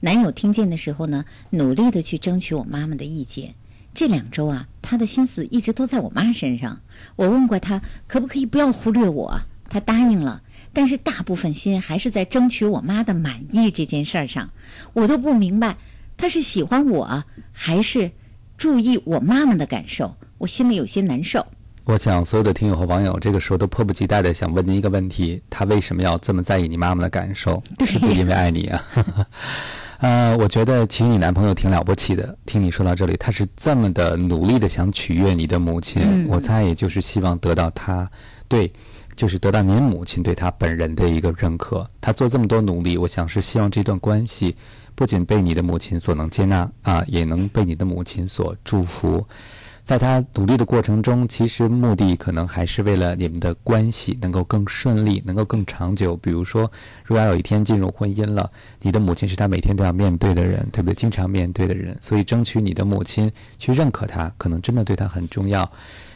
男友听见的时候呢，努力的去争取我妈妈的意见。这两周啊，他的心思一直都在我妈身上。我问过他可不可以不要忽略我，他答应了。但是大部分心还是在争取我妈的满意这件事儿上，我都不明白他是喜欢我还是注意我妈妈的感受，我心里有些难受。我想所有的听友和网友这个时候都迫不及待的想问您一个问题：他为什么要这么在意你妈妈的感受？是不是因为爱你啊？呃，我觉得其实你男朋友挺了不起的。听你说到这里，他是这么的努力的想取悦你的母亲，我猜也就是希望得到他对。就是得到您母亲对他本人的一个认可，他做这么多努力，我想是希望这段关系不仅被你的母亲所能接纳啊，也能被你的母亲所祝福。在他努力的过程中，其实目的可能还是为了你们的关系能够更顺利，能够更长久。比如说，如果有一天进入婚姻了，你的母亲是他每天都要面对的人，对不对？经常面对的人，所以争取你的母亲去认可他，可能真的对他很重要。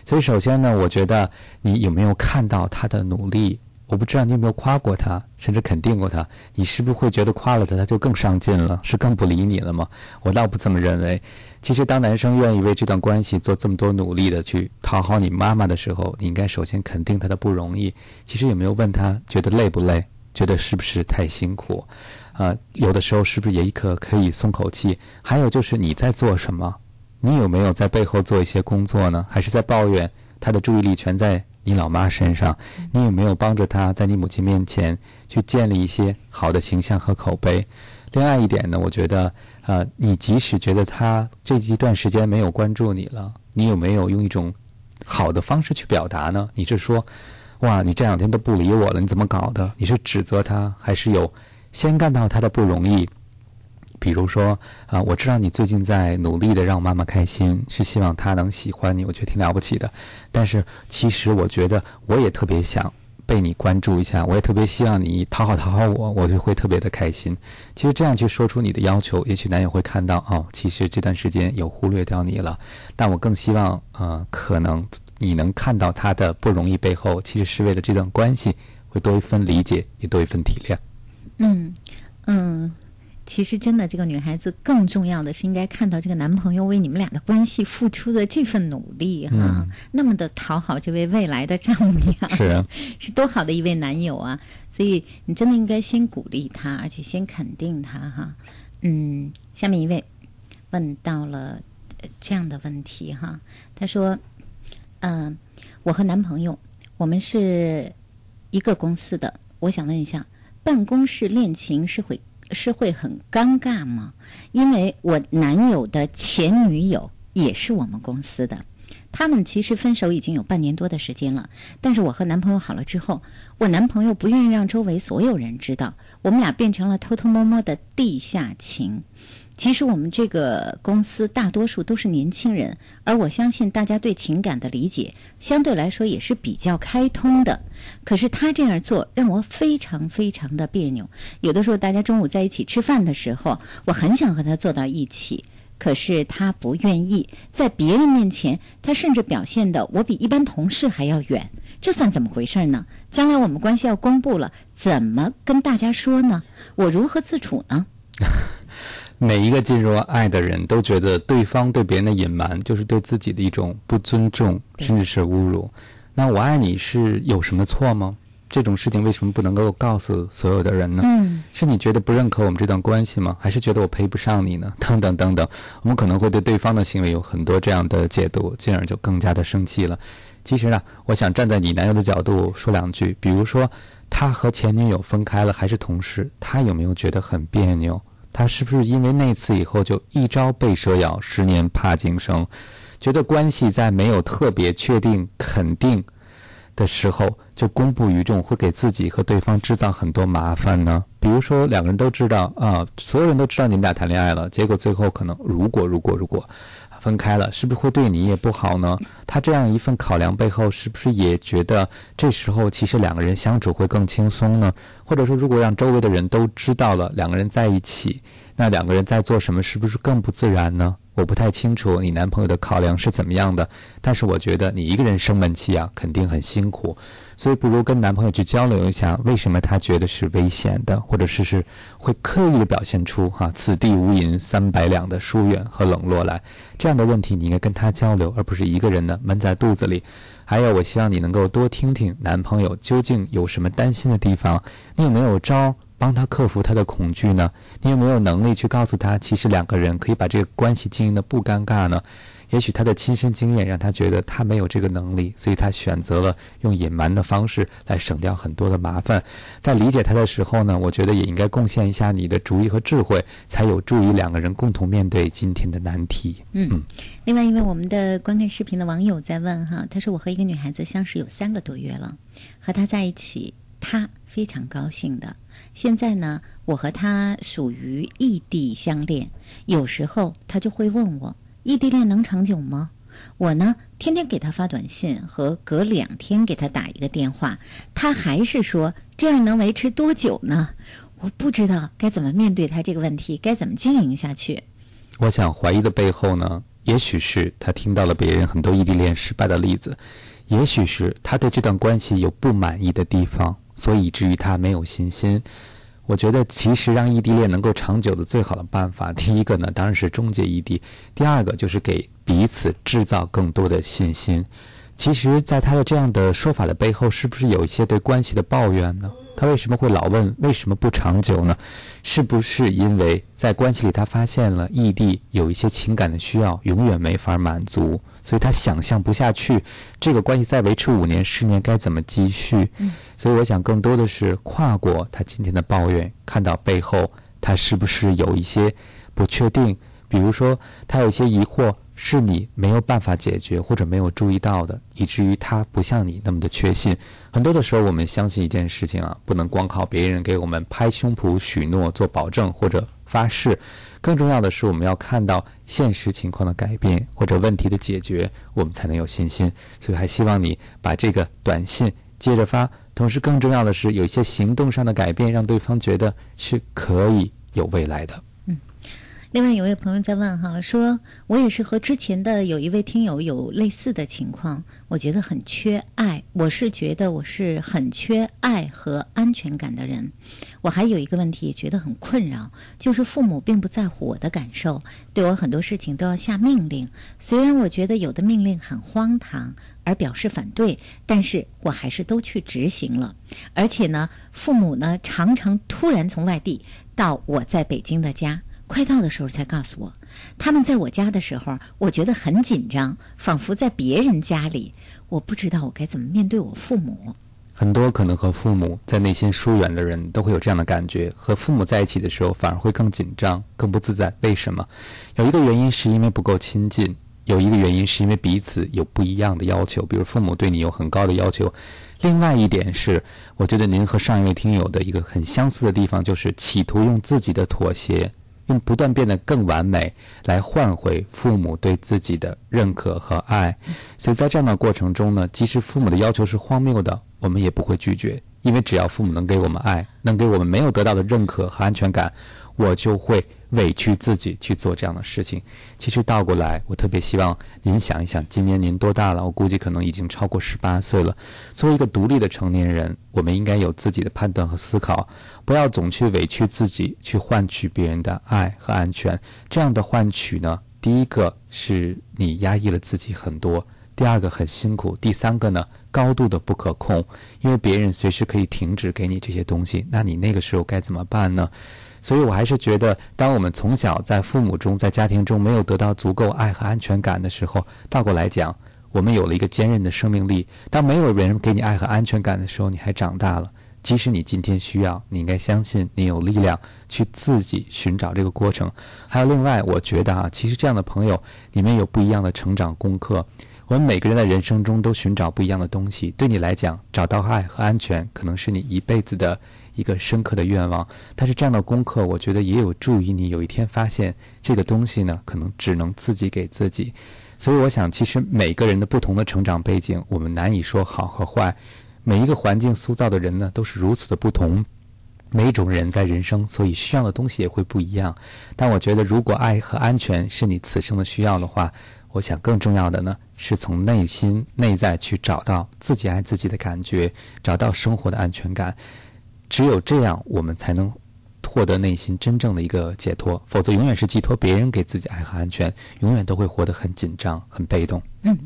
所以，首先呢，我觉得你有没有看到他的努力？我不知道你有没有夸过他，甚至肯定过他。你是不是会觉得夸了他，他就更上进了，是更不理你了吗？我倒不这么认为。其实，当男生愿意为这段关系做这么多努力的去讨好你妈妈的时候，你应该首先肯定他的不容易。其实，有没有问他觉得累不累？觉得是不是太辛苦？啊，有的时候是不是也可可以松口气？还有就是你在做什么？你有没有在背后做一些工作呢？还是在抱怨他的注意力全在你老妈身上？你有没有帮着她在你母亲面前去建立一些好的形象和口碑？另外一点呢，我觉得，呃，你即使觉得她这一段时间没有关注你了，你有没有用一种好的方式去表达呢？你是说，哇，你这两天都不理我了，你怎么搞的？你是指责他，还是有先干到他的不容易？比如说啊，我知道你最近在努力的让妈妈开心，是希望她能喜欢你，我觉得挺了不起的。但是其实我觉得我也特别想被你关注一下，我也特别希望你讨好讨好我，我就会特别的开心。其实这样去说出你的要求，也许男友会看到哦，其实这段时间有忽略掉你了。但我更希望，呃，可能你能看到他的不容易背后，其实是为了这段关系会多一份理解，也多一份体谅。嗯嗯。其实，真的，这个女孩子更重要的是应该看到这个男朋友为你们俩的关系付出的这份努力哈，那么的讨好这位未来的丈母娘，是啊 是多好的一位男友啊！所以你真的应该先鼓励他，而且先肯定他哈。嗯，下面一位问到了这样的问题哈，他说：“嗯，我和男朋友我们是一个公司的，我想问一下，办公室恋情是会？”是会很尴尬吗？因为我男友的前女友也是我们公司的，他们其实分手已经有半年多的时间了。但是我和男朋友好了之后，我男朋友不愿意让周围所有人知道，我们俩变成了偷偷摸摸的地下情。其实我们这个公司大多数都是年轻人，而我相信大家对情感的理解相对来说也是比较开通的。可是他这样做让我非常非常的别扭。有的时候大家中午在一起吃饭的时候，我很想和他坐到一起，可是他不愿意。在别人面前，他甚至表现的我比一般同事还要远。这算怎么回事呢？将来我们关系要公布了，怎么跟大家说呢？我如何自处呢？每一个进入爱的人都觉得对方对别人的隐瞒就是对自己的一种不尊重，甚至是侮辱。那我爱你是有什么错吗？这种事情为什么不能够告诉所有的人呢？嗯，是你觉得不认可我们这段关系吗？还是觉得我配不上你呢？等等等等，我们可能会对对方的行为有很多这样的解读，进而就更加的生气了。其实呢，我想站在你男友的角度说两句，比如说他和前女友分开了，还是同事，他有没有觉得很别扭？他是不是因为那次以后就一朝被蛇咬，十年怕井绳，觉得关系在没有特别确定、肯定的时候就公布于众，会给自己和对方制造很多麻烦呢？比如说两个人都知道啊，所有人都知道你们俩谈恋爱了，结果最后可能如果如果如果。分开了，是不是会对你也不好呢？他这样一份考量背后，是不是也觉得这时候其实两个人相处会更轻松呢？或者说，如果让周围的人都知道了两个人在一起，那两个人在做什么，是不是更不自然呢？我不太清楚你男朋友的考量是怎么样的，但是我觉得你一个人生闷气啊，肯定很辛苦。所以不如跟男朋友去交流一下，为什么他觉得是危险的，或者是是会刻意的表现出哈“此地无银三百两”的疏远和冷落来。这样的问题你应该跟他交流，而不是一个人呢闷在肚子里。还有，我希望你能够多听听男朋友究竟有什么担心的地方，你有没有招帮他克服他的恐惧呢？你有没有能力去告诉他，其实两个人可以把这个关系经营的不尴尬呢？也许他的亲身经验让他觉得他没有这个能力，所以他选择了用隐瞒的方式来省掉很多的麻烦。在理解他的时候呢，我觉得也应该贡献一下你的主意和智慧，才有助于两个人共同面对今天的难题。嗯，另外一位我们的观看视频的网友在问哈，他说我和一个女孩子相识有三个多月了，和她在一起，她非常高兴的。现在呢，我和他属于异地相恋，有时候他就会问我。异地恋能长久吗？我呢，天天给他发短信和隔两天给他打一个电话，他还是说这样能维持多久呢？我不知道该怎么面对他这个问题，该怎么经营下去。我想怀疑的背后呢，也许是他听到了别人很多异地恋失败的例子，也许是他对这段关系有不满意的地方，所以以至于他没有信心。我觉得，其实让异地恋能够长久的最好的办法，第一个呢，当然是终结异地；第二个就是给彼此制造更多的信心。其实，在他的这样的说法的背后，是不是有一些对关系的抱怨呢？他为什么会老问为什么不长久呢？是不是因为在关系里他发现了异地有一些情感的需要永远没法满足，所以他想象不下去这个关系再维持五年十年该怎么继续？所以我想更多的是跨过他今天的抱怨，看到背后他是不是有一些不确定，比如说他有一些疑惑。是你没有办法解决或者没有注意到的，以至于他不像你那么的确信。很多的时候，我们相信一件事情啊，不能光靠别人给我们拍胸脯许诺、做保证或者发誓，更重要的是我们要看到现实情况的改变或者问题的解决，我们才能有信心。所以，还希望你把这个短信接着发，同时更重要的是有一些行动上的改变，让对方觉得是可以有未来的。另外有位朋友在问哈，说我也是和之前的有一位听友有类似的情况，我觉得很缺爱。我是觉得我是很缺爱和安全感的人。我还有一个问题觉得很困扰，就是父母并不在乎我的感受，对我很多事情都要下命令。虽然我觉得有的命令很荒唐，而表示反对，但是我还是都去执行了。而且呢，父母呢常常突然从外地到我在北京的家。快到的时候才告诉我，他们在我家的时候，我觉得很紧张，仿佛在别人家里。我不知道我该怎么面对我父母。很多可能和父母在内心疏远的人都会有这样的感觉，和父母在一起的时候反而会更紧张、更不自在。为什么？有一个原因是因为不够亲近，有一个原因是因为彼此有不一样的要求，比如父母对你有很高的要求。另外一点是，我觉得您和上一位听友的一个很相似的地方，就是企图用自己的妥协。用不断变得更完美来换回父母对自己的认可和爱，所以在这样的过程中呢，即使父母的要求是荒谬的，我们也不会拒绝，因为只要父母能给我们爱，能给我们没有得到的认可和安全感，我就会。委屈自己去做这样的事情，其实倒过来，我特别希望您想一想，今年您多大了？我估计可能已经超过十八岁了。作为一个独立的成年人，我们应该有自己的判断和思考，不要总去委屈自己去换取别人的爱和安全。这样的换取呢，第一个是你压抑了自己很多，第二个很辛苦，第三个呢，高度的不可控，因为别人随时可以停止给你这些东西，那你那个时候该怎么办呢？所以，我还是觉得，当我们从小在父母中、在家庭中没有得到足够爱和安全感的时候，倒过来讲，我们有了一个坚韧的生命力。当没有人给你爱和安全感的时候，你还长大了。即使你今天需要，你应该相信你有力量去自己寻找这个过程。还有另外，我觉得啊，其实这样的朋友，你们有不一样的成长功课。我们每个人在人生中都寻找不一样的东西。对你来讲，找到爱和安全，可能是你一辈子的。一个深刻的愿望，但是这样的功课，我觉得也有助于你有一天发现这个东西呢，可能只能自己给自己。所以，我想，其实每个人的不同的成长背景，我们难以说好和坏。每一个环境塑造的人呢，都是如此的不同。每一种人在人生，所以需要的东西也会不一样。但我觉得，如果爱和安全是你此生的需要的话，我想更重要的呢，是从内心内在去找到自己爱自己的感觉，找到生活的安全感。只有这样，我们才能获得内心真正的一个解脱。否则，永远是寄托别人给自己爱和安全，永远都会活得很紧张、很被动。嗯，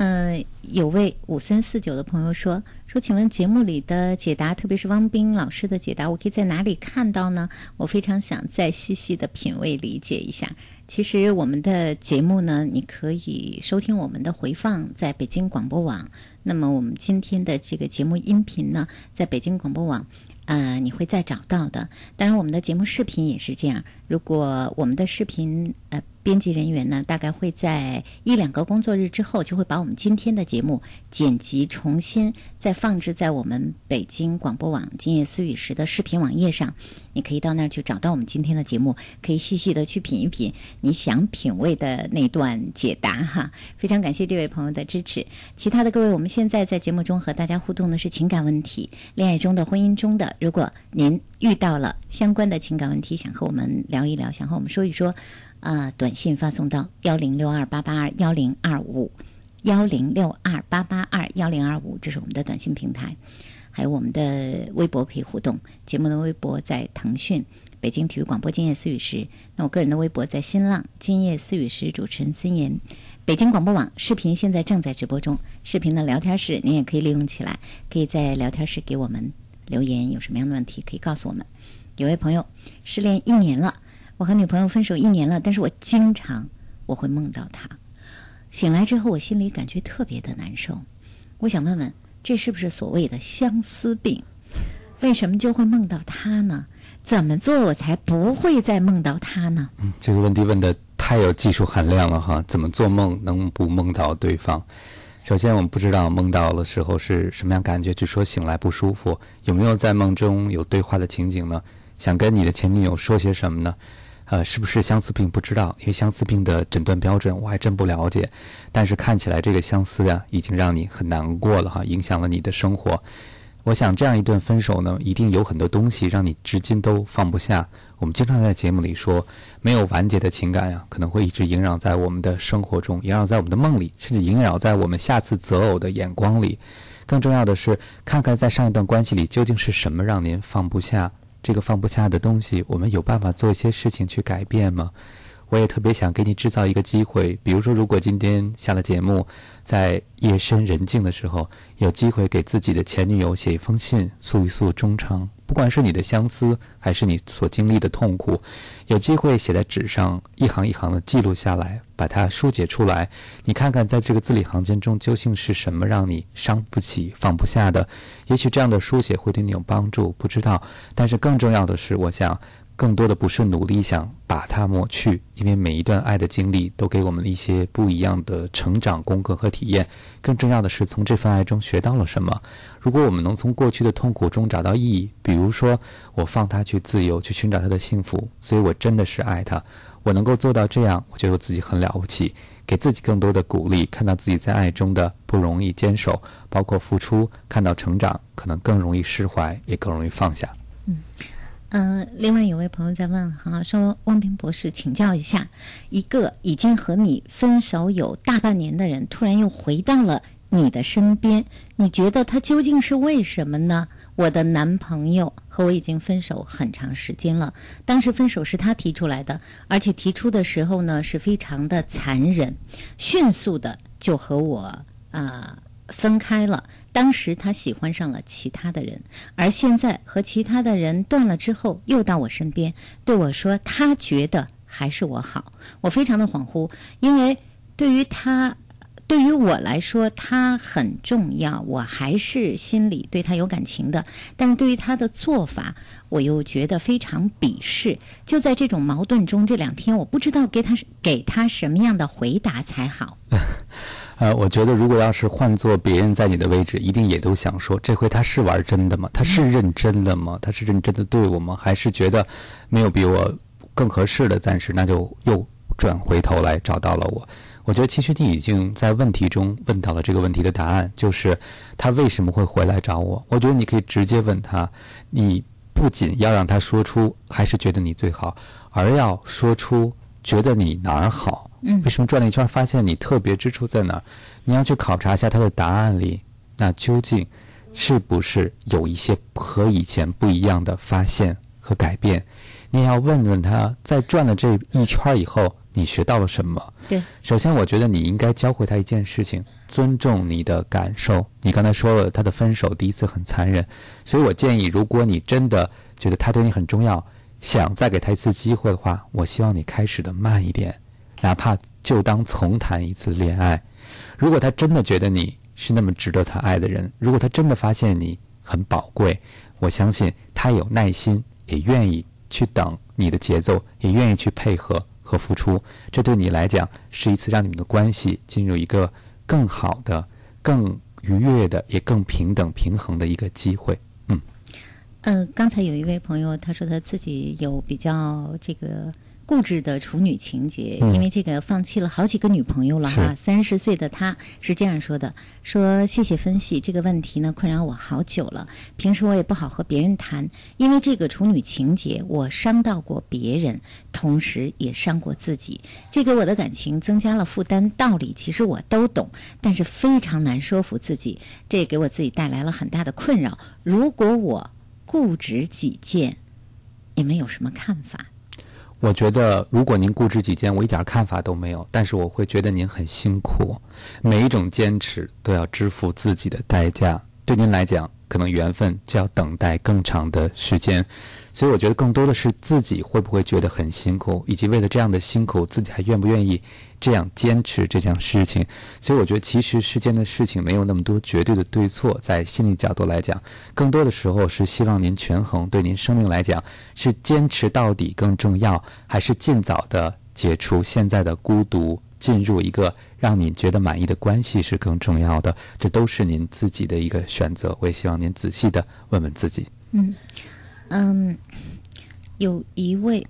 呃，有位五三四九的朋友说说，请问节目里的解答，特别是汪斌老师的解答，我可以在哪里看到呢？我非常想再细细的品味理解一下。其实我们的节目呢，你可以收听我们的回放，在北京广播网。那么我们今天的这个节目音频呢，在北京广播网，呃，你会再找到的。当然，我们的节目视频也是这样。如果我们的视频，呃。编辑人员呢，大概会在一两个工作日之后，就会把我们今天的节目剪辑重新再放置在我们北京广播网“今夜思雨时”的视频网页上。你可以到那儿去找到我们今天的节目，可以细细的去品一品你想品味的那段解答哈。非常感谢这位朋友的支持。其他的各位，我们现在在节目中和大家互动的是情感问题，恋爱中的、婚姻中的。如果您遇到了相关的情感问题，想和我们聊聊一聊，想和我们说一说。啊，短信发送到幺零六二八八二幺零二五，幺零六二八八二幺零二五，这是我们的短信平台，还有我们的微博可以互动。节目的微博在腾讯北京体育广播今夜思雨时，那我个人的微博在新浪今夜思雨时，主持人孙岩。北京广播网视频现在正在直播中，视频的聊天室您也可以利用起来，可以在聊天室给我们留言，有什么样的问题可以告诉我们。有位朋友失恋一年了。我和女朋友分手一年了，但是我经常我会梦到她。醒来之后，我心里感觉特别的难受。我想问问，这是不是所谓的相思病？为什么就会梦到她呢？怎么做我才不会再梦到她呢？嗯，这个问题问的太有技术含量了哈！怎么做梦能不梦到对方？首先，我们不知道梦到的时候是什么样感觉，就说醒来不舒服。有没有在梦中有对话的情景呢？想跟你的前女友说些什么呢？呃，是不是相思病不知道，因为相思病的诊断标准我还真不了解。但是看起来这个相思呀，已经让你很难过了哈，影响了你的生活。我想这样一段分手呢，一定有很多东西让你至今都放不下。我们经常在节目里说，没有完结的情感呀，可能会一直萦绕在我们的生活中，萦绕在我们的梦里，甚至萦绕在我们下次择偶的眼光里。更重要的是，看看在上一段关系里究竟是什么让您放不下。这个放不下的东西，我们有办法做一些事情去改变吗？我也特别想给你制造一个机会，比如说，如果今天下了节目，在夜深人静的时候，有机会给自己的前女友写一封信，诉一诉衷肠。不管是你的相思，还是你所经历的痛苦，有机会写在纸上，一行一行的记录下来，把它书写出来。你看看，在这个字里行间中，究竟是什么让你伤不起、放不下的？也许这样的书写会对你有帮助，不知道。但是更重要的是，我想。更多的不是努力想把它抹去，因为每一段爱的经历都给我们了一些不一样的成长功课和体验。更重要的是，从这份爱中学到了什么。如果我们能从过去的痛苦中找到意义，比如说我放他去自由，去寻找他的幸福，所以我真的是爱他。我能够做到这样，我觉得自己很了不起，给自己更多的鼓励，看到自己在爱中的不容易坚守，包括付出，看到成长，可能更容易释怀，也更容易放下。嗯。嗯，另外有位朋友在问哈，说汪平博士，请教一下，一个已经和你分手有大半年的人，突然又回到了你的身边，你觉得他究竟是为什么呢？我的男朋友和我已经分手很长时间了，当时分手是他提出来的，而且提出的时候呢是非常的残忍，迅速的就和我啊分开了。当时他喜欢上了其他的人，而现在和其他的人断了之后，又到我身边对我说：“他觉得还是我好。”我非常的恍惚，因为对于他，对于我来说，他很重要，我还是心里对他有感情的。但是对于他的做法，我又觉得非常鄙视。就在这种矛盾中，这两天我不知道给他给他什么样的回答才好。呃，我觉得如果要是换做别人在你的位置，一定也都想说，这回他是玩真的吗？他是认真的吗？他是认真的对我吗？还是觉得没有比我更合适的，暂时那就又转回头来找到了我？我觉得其实你已经在问题中问到了这个问题的答案，就是他为什么会回来找我？我觉得你可以直接问他，你不仅要让他说出还是觉得你最好，而要说出觉得你哪儿好。嗯，为什么转了一圈发现你特别之处在哪儿？你要去考察一下他的答案里，那究竟是不是有一些和以前不一样的发现和改变？你也要问问他在转了这一圈以后，你学到了什么？对，首先我觉得你应该教会他一件事情：尊重你的感受。你刚才说了他的分手第一次很残忍，所以我建议，如果你真的觉得他对你很重要，想再给他一次机会的话，我希望你开始的慢一点。哪怕就当重谈一次恋爱，如果他真的觉得你是那么值得他爱的人，如果他真的发现你很宝贵，我相信他有耐心，也愿意去等你的节奏，也愿意去配合和付出。这对你来讲是一次让你们的关系进入一个更好的、更愉悦的、也更平等平衡的一个机会。嗯，嗯，刚才有一位朋友他说他自己有比较这个。固执的处女情节，因为这个放弃了好几个女朋友了哈。三十岁的他是这样说的：“说谢谢分析这个问题呢，困扰我好久了。平时我也不好和别人谈，因为这个处女情节，我伤到过别人，同时也伤过自己，这给我的感情增加了负担。道理其实我都懂，但是非常难说服自己，这也给我自己带来了很大的困扰。如果我固执己见，你们有什么看法？”我觉得，如果您固执己见，我一点看法都没有。但是我会觉得您很辛苦，每一种坚持都要支付自己的代价。对您来讲，可能缘分就要等待更长的时间。所以我觉得更多的是自己会不会觉得很辛苦，以及为了这样的辛苦，自己还愿不愿意这样坚持这件事情。所以我觉得其实世间的事情没有那么多绝对的对错，在心理角度来讲，更多的时候是希望您权衡。对您生命来讲，是坚持到底更重要，还是尽早的解除现在的孤独，进入一个让你觉得满意的关系是更重要的？这都是您自己的一个选择。我也希望您仔细的问问自己。嗯。嗯，有一位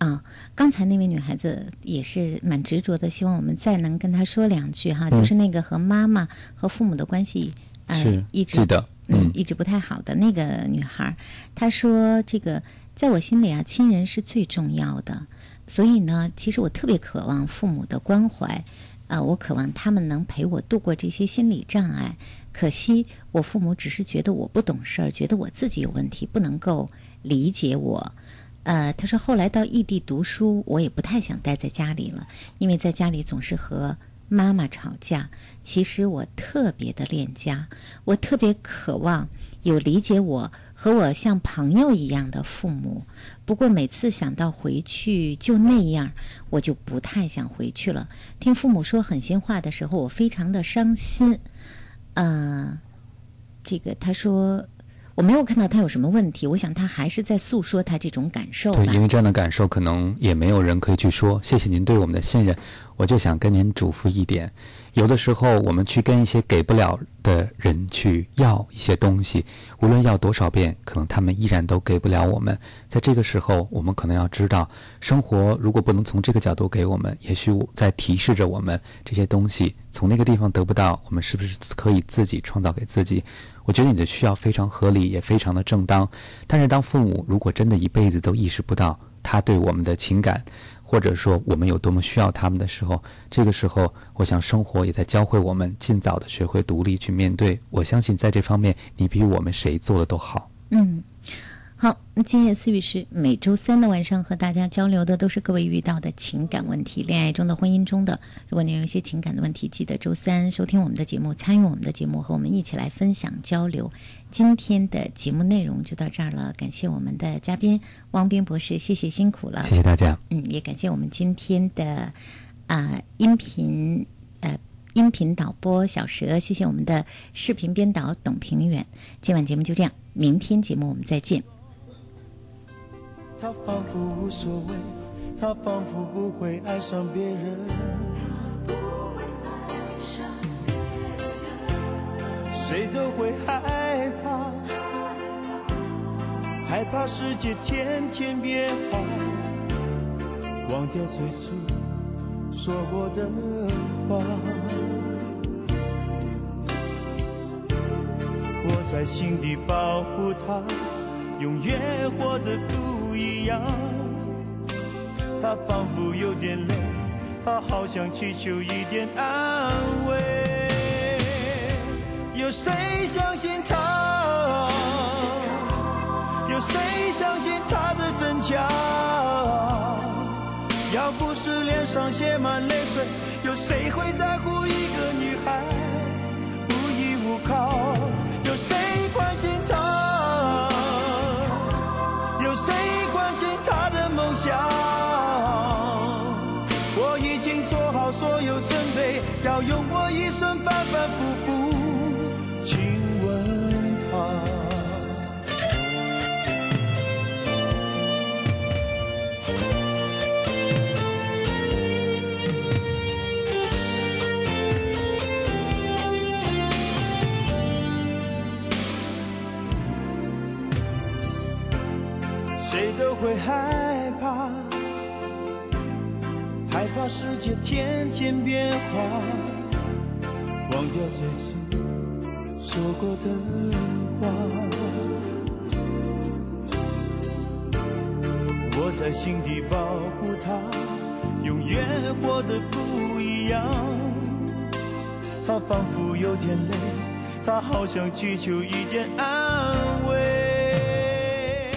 啊，刚才那位女孩子也是蛮执着的，希望我们再能跟她说两句哈，就是那个和妈妈和父母的关系，是一直记得，嗯，一直不太好的那个女孩，她说：“这个在我心里啊，亲人是最重要的，所以呢，其实我特别渴望父母的关怀，啊，我渴望他们能陪我度过这些心理障碍。可惜我父母只是觉得我不懂事儿，觉得我自己有问题，不能够理解我。呃，她说后来到异地读书，我也不太想待在家里了，因为在家里总是和妈妈吵架。其实我特别的恋家，我特别渴望有理解我和我像朋友一样的父母。不过每次想到回去就那样，我就不太想回去了。听父母说狠心话的时候，我非常的伤心。呃，这个他说我没有看到他有什么问题，我想他还是在诉说他这种感受。对，因为这样的感受可能也没有人可以去说。谢谢您对我们的信任，我就想跟您嘱咐一点。有的时候，我们去跟一些给不了的人去要一些东西，无论要多少遍，可能他们依然都给不了我们。在这个时候，我们可能要知道，生活如果不能从这个角度给我们，也许在提示着我们，这些东西从那个地方得不到，我们是不是可以自己创造给自己？我觉得你的需要非常合理，也非常的正当。但是，当父母如果真的一辈子都意识不到他对我们的情感，或者说我们有多么需要他们的时候，这个时候，我想生活也在教会我们尽早的学会独立去面对。我相信在这方面，你比我们谁做的都好。嗯，好，那今夜思语是每周三的晚上和大家交流的都是各位遇到的情感问题，恋爱中的、婚姻中的。如果您有一些情感的问题，记得周三收听我们的节目，参与我们的节目，和我们一起来分享交流。今天的节目内容就到这儿了，感谢我们的嘉宾汪斌博士，谢谢辛苦了，谢谢大家。嗯，也感谢我们今天的啊、音频呃音频导播小蛇，谢谢我们的视频编导董平远。今晚节目就这样，明天节目我们再见。他仿佛无所谓，他仿佛不会爱上别人。谁都会害怕，害怕世界天天变化，忘掉最初说过的话。我在心底保护他，永远活得不一样。他仿佛有点累，他好想祈求一点安慰。有谁相信他？有谁相信他的真假？要不是脸上写满泪水，有谁会在乎一个女孩无依无靠？有谁关心所有准备，要用我一生反反复复亲吻她。谁都会害怕世界天天变化，忘掉最初说过的话。我在心底保护他，永远活得不一样。他仿佛有点累，他好想祈求一点安慰。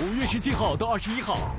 五月十七号到二十一号，